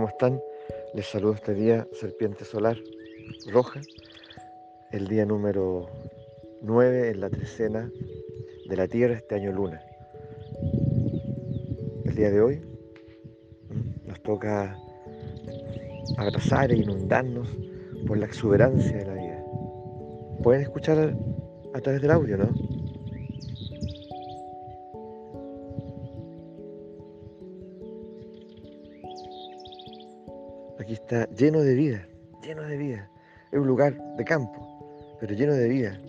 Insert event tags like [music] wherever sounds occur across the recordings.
¿cómo están? Les saludo este día, Serpiente Solar Roja, el día número 9 en la trecena de la Tierra, este año luna. El día de hoy nos toca abrazar e inundarnos por la exuberancia de la vida. Pueden escuchar a través del audio, ¿no? Aquí está lleno de vida, lleno de vida. Es un lugar de campo, pero lleno de vida.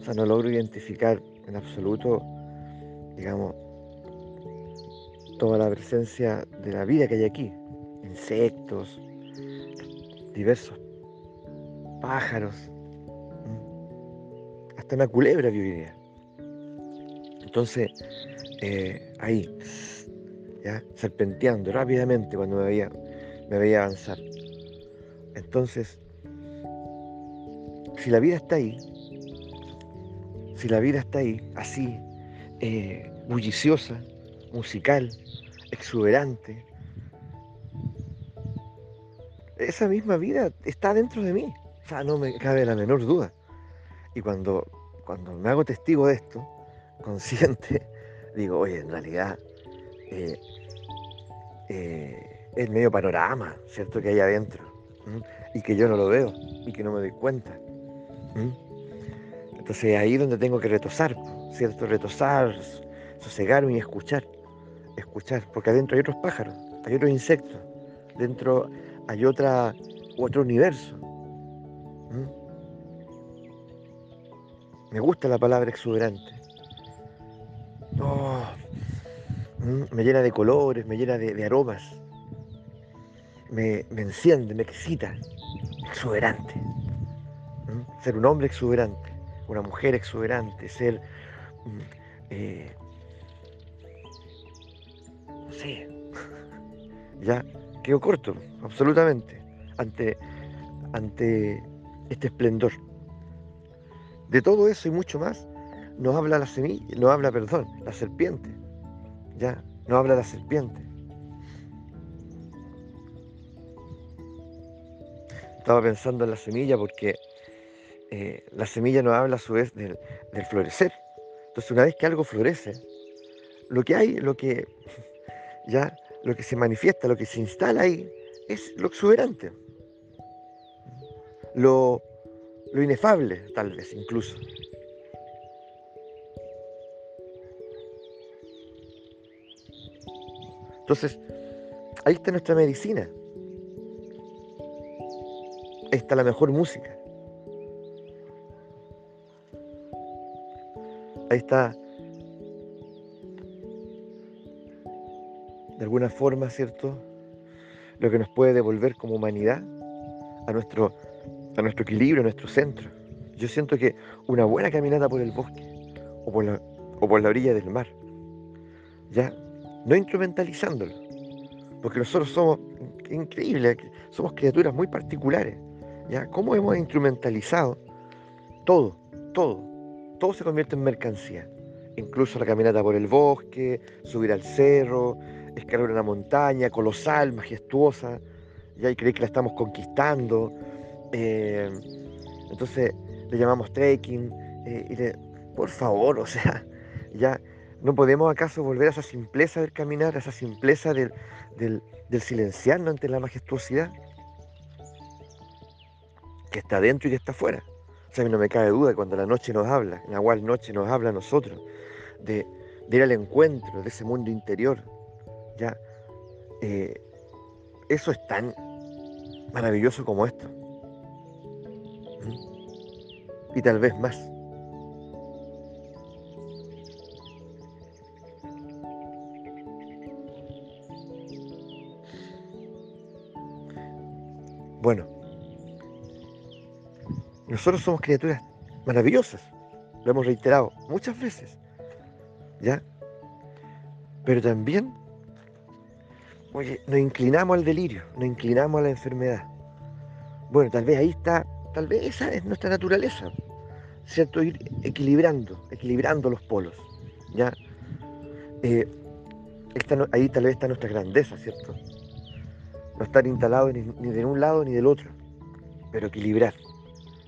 O sea, no logro identificar en absoluto, digamos, toda la presencia de la vida que hay aquí. Insectos, diversos pájaros, hasta una culebra viviría. Entonces, eh, ahí, ya, serpenteando rápidamente cuando me veía me veía avanzar. Entonces, si la vida está ahí, si la vida está ahí, así, eh, bulliciosa, musical, exuberante, esa misma vida está dentro de mí. O sea, no me cabe la menor duda. Y cuando, cuando me hago testigo de esto, [laughs] consciente, digo, oye, en realidad, eh, eh, el medio panorama, ¿cierto? Que hay adentro. Y que yo no lo veo y que no me doy cuenta. Entonces ahí es donde tengo que retosar, ¿cierto? Retosar, sosegarme y escuchar. Escuchar, porque adentro hay otros pájaros, hay otros insectos, dentro hay otra, otro universo. Me gusta la palabra exuberante. Oh, me llena de colores, me llena de aromas me, enciende, me excita, exuberante. Ser un hombre exuberante, una mujer exuberante, ser, mm, eh, no sé, [laughs] ya quedo corto, absolutamente, ante, ante este esplendor. De todo eso y mucho más nos habla la semilla, nos habla, perdón, la serpiente, ya, nos habla la serpiente. Estaba pensando en la semilla porque eh, la semilla nos habla a su vez del, florecer. Entonces, una vez que algo florece, lo que hay, lo que [laughs] ya, lo que se manifiesta, lo que se instala ahí, es lo exuberante, lo, lo inefable, tal vez incluso. Entonces, ahí está nuestra medicina. Está la mejor música. Ahí está, de alguna forma, ¿cierto? Lo que nos puede devolver como humanidad a nuestro, a nuestro equilibrio, a nuestro centro. Yo siento que una buena caminata por el bosque o por la, o por la orilla del mar, ya, no instrumentalizándolo, porque nosotros somos increíbles, somos criaturas muy particulares. ¿Ya? ¿Cómo hemos instrumentalizado todo, todo? Todo se convierte en mercancía. Incluso la caminata por el bosque, subir al cerro, escalar una montaña colosal, majestuosa, ¿ya? y creer que la estamos conquistando. Eh, entonces le llamamos trekking. Eh, y por favor, o sea, ya ¿No podemos acaso volver a esa simpleza del caminar, a esa simpleza del, del, del silenciarnos ante la majestuosidad? Que está dentro y que está afuera. O sea, a mí no me cabe duda cuando la noche nos habla, la cual noche nos habla a nosotros, de, ir al encuentro de ese mundo interior. Ya, eh, eso es tan maravilloso como esto. ¿Mm? Y tal vez más. Bueno, nosotros somos criaturas maravillosas, lo hemos reiterado muchas veces, ¿ya? Pero también, oye, nos inclinamos al delirio, nos inclinamos a la enfermedad. Bueno, tal vez ahí está, tal vez esa es nuestra naturaleza, ¿cierto? Ir equilibrando, equilibrando los polos, ¿ya? Eh, ahí tal vez está nuestra grandeza, ¿cierto? no estar instalado ni, ni de un lado ni del otro, pero equilibrar.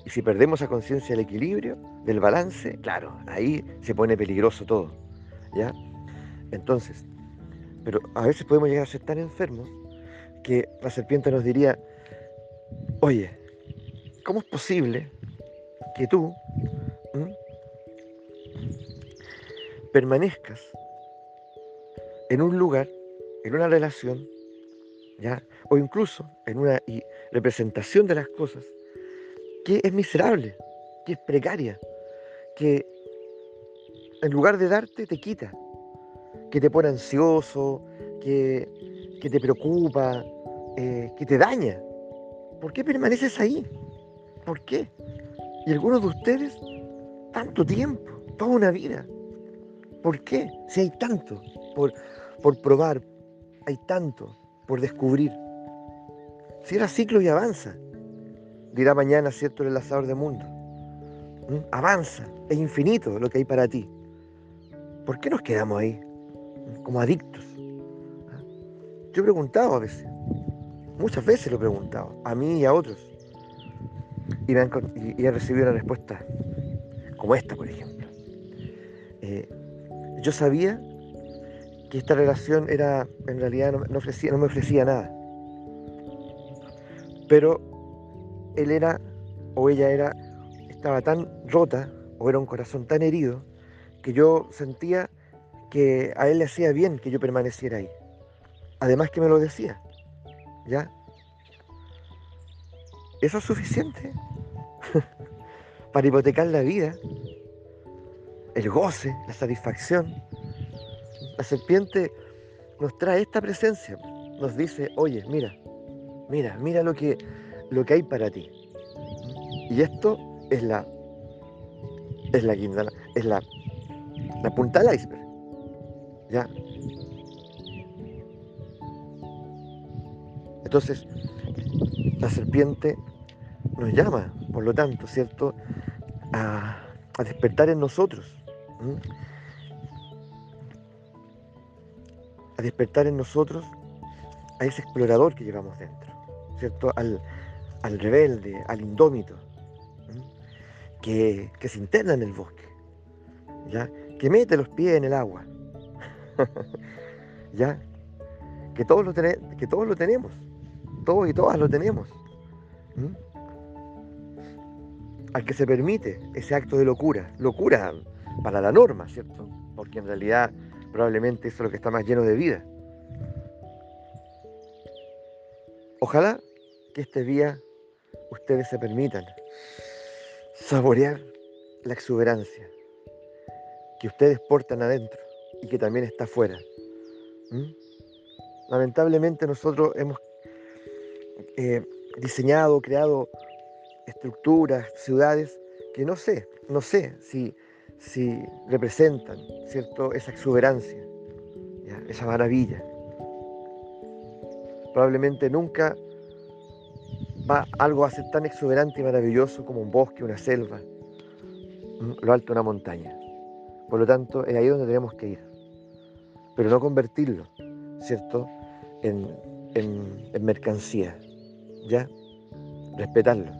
Y si perdemos a conciencia del equilibrio, del balance, claro, ahí se pone peligroso todo. ¿Ya? Entonces, pero a veces podemos llegar a ser tan enfermos que la serpiente nos diría, oye, ¿cómo es posible que tú permanezcas en un lugar, en una relación, ¿ya? o incluso en una representación de las cosas que es miserable, que es precaria, que en lugar de darte te quita, que te pone ansioso, que, te preocupa, eh, que te daña. ¿Por qué permaneces ahí? ¿Por qué? Y algunos de ustedes, tanto tiempo, toda una vida. ¿Por qué? Si hay tanto por, por probar, hay tanto por descubrir. Si era ciclo y avanza, dirá mañana, ¿cierto?, el enlazador de mundo. ¿Mm? Avanza, es infinito lo que hay para ti. ¿Por qué nos quedamos ahí? Como adictos. ¿Ah? Yo he preguntado a veces, muchas veces lo he preguntado, a mí y a otros. Y, he recibido una respuesta como esta, por ejemplo. Eh, yo sabía que esta relación era, en realidad no, no me ofrecía nada. Pero él era, o ella era, estaba tan rota, o era un corazón tan herido, que yo sentía que a él le hacía bien que yo permaneciera ahí. Además que me lo decía. ¿Ya? Eso es suficiente [laughs] para hipotecar la vida, el goce, la satisfacción. La serpiente nos trae esta presencia, nos dice, oye, mira, mira, mira lo que, lo que hay para ti. Y esto es la, es la guinda, es la, la punta del iceberg. ¿Ya? Entonces, la serpiente nos llama, por lo tanto, ¿cierto? A, despertar en nosotros. A despertar en nosotros a ese explorador que llevamos dentro, ¿cierto? Al, rebelde, al indómito, que, que, se interna en el bosque, ¿ya? que mete los pies en el agua, [laughs] ¿ya? Que todos, lo que todos lo tenemos, todos y todas lo tenemos. Al que se permite ese acto de locura, locura para la norma, ¿cierto? Porque en realidad probablemente eso es lo que está más lleno de vida. Ojalá que este día ustedes se permitan saborear la exuberancia que ustedes portan adentro y que también está afuera. Lamentablemente nosotros hemos eh, diseñado, creado estructuras, ciudades que no sé, no sé si, si representan ¿cierto? esa exuberancia, esa maravilla. Probablemente nunca va algo a ser tan exuberante y maravilloso como un bosque, una selva, lo alto de una montaña. Por lo tanto, es ahí donde tenemos que ir. Pero no convertirlo, ¿cierto?, en, en mercancía. ¿Ya? Respetarlo.